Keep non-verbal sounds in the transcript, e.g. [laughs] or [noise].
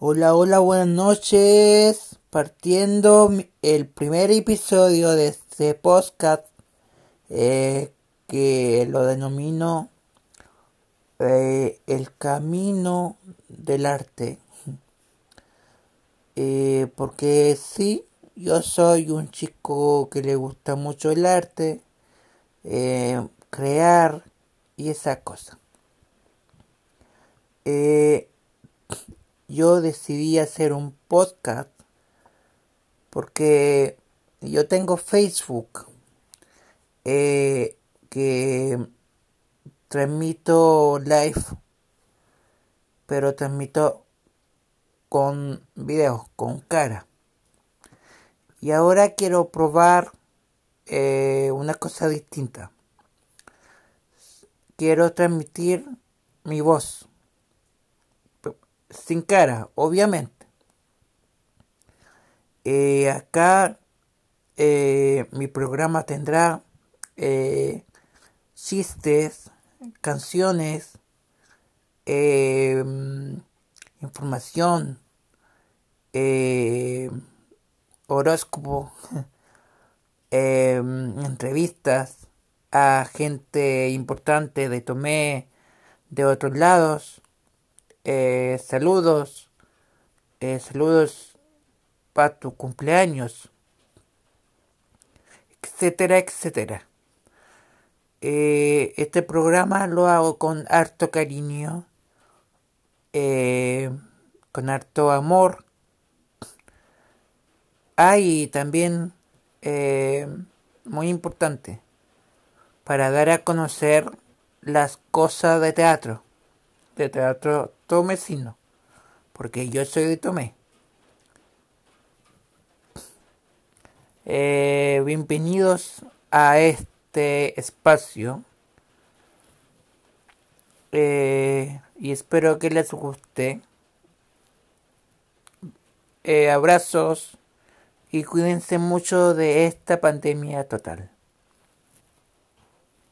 Hola, hola, buenas noches. Partiendo el primer episodio de este podcast eh, que lo denomino eh, El Camino del Arte. [laughs] Eh, porque sí, yo soy un chico que le gusta mucho el arte, crear y esa cosa. Yo decidí hacer un podcast porque yo tengo Facebook eh, que transmito live pero transmito con videos con cara. Y ahora quiero probar eh, una cosa distinta. Quiero transmitir mi voz sin cara, obviamente. Eh, acá eh, mi programa tendrá eh, chistes, canciones, información, horóscopo, [laughs] entrevistas a gente importante de Tomé, de otros lados, eh, saludos, eh, saludos para tu cumpleaños, etcétera, etcétera. Eh, este programa lo hago con harto cariño, con harto amor. Hay también, muy importante, para dar a conocer las cosas de teatro de teatro tomecino, porque yo soy de Tomé. Eh, bienvenidos a este espacio eh, y espero que les guste. Eh, abrazos y cuídense mucho de esta pandemia total.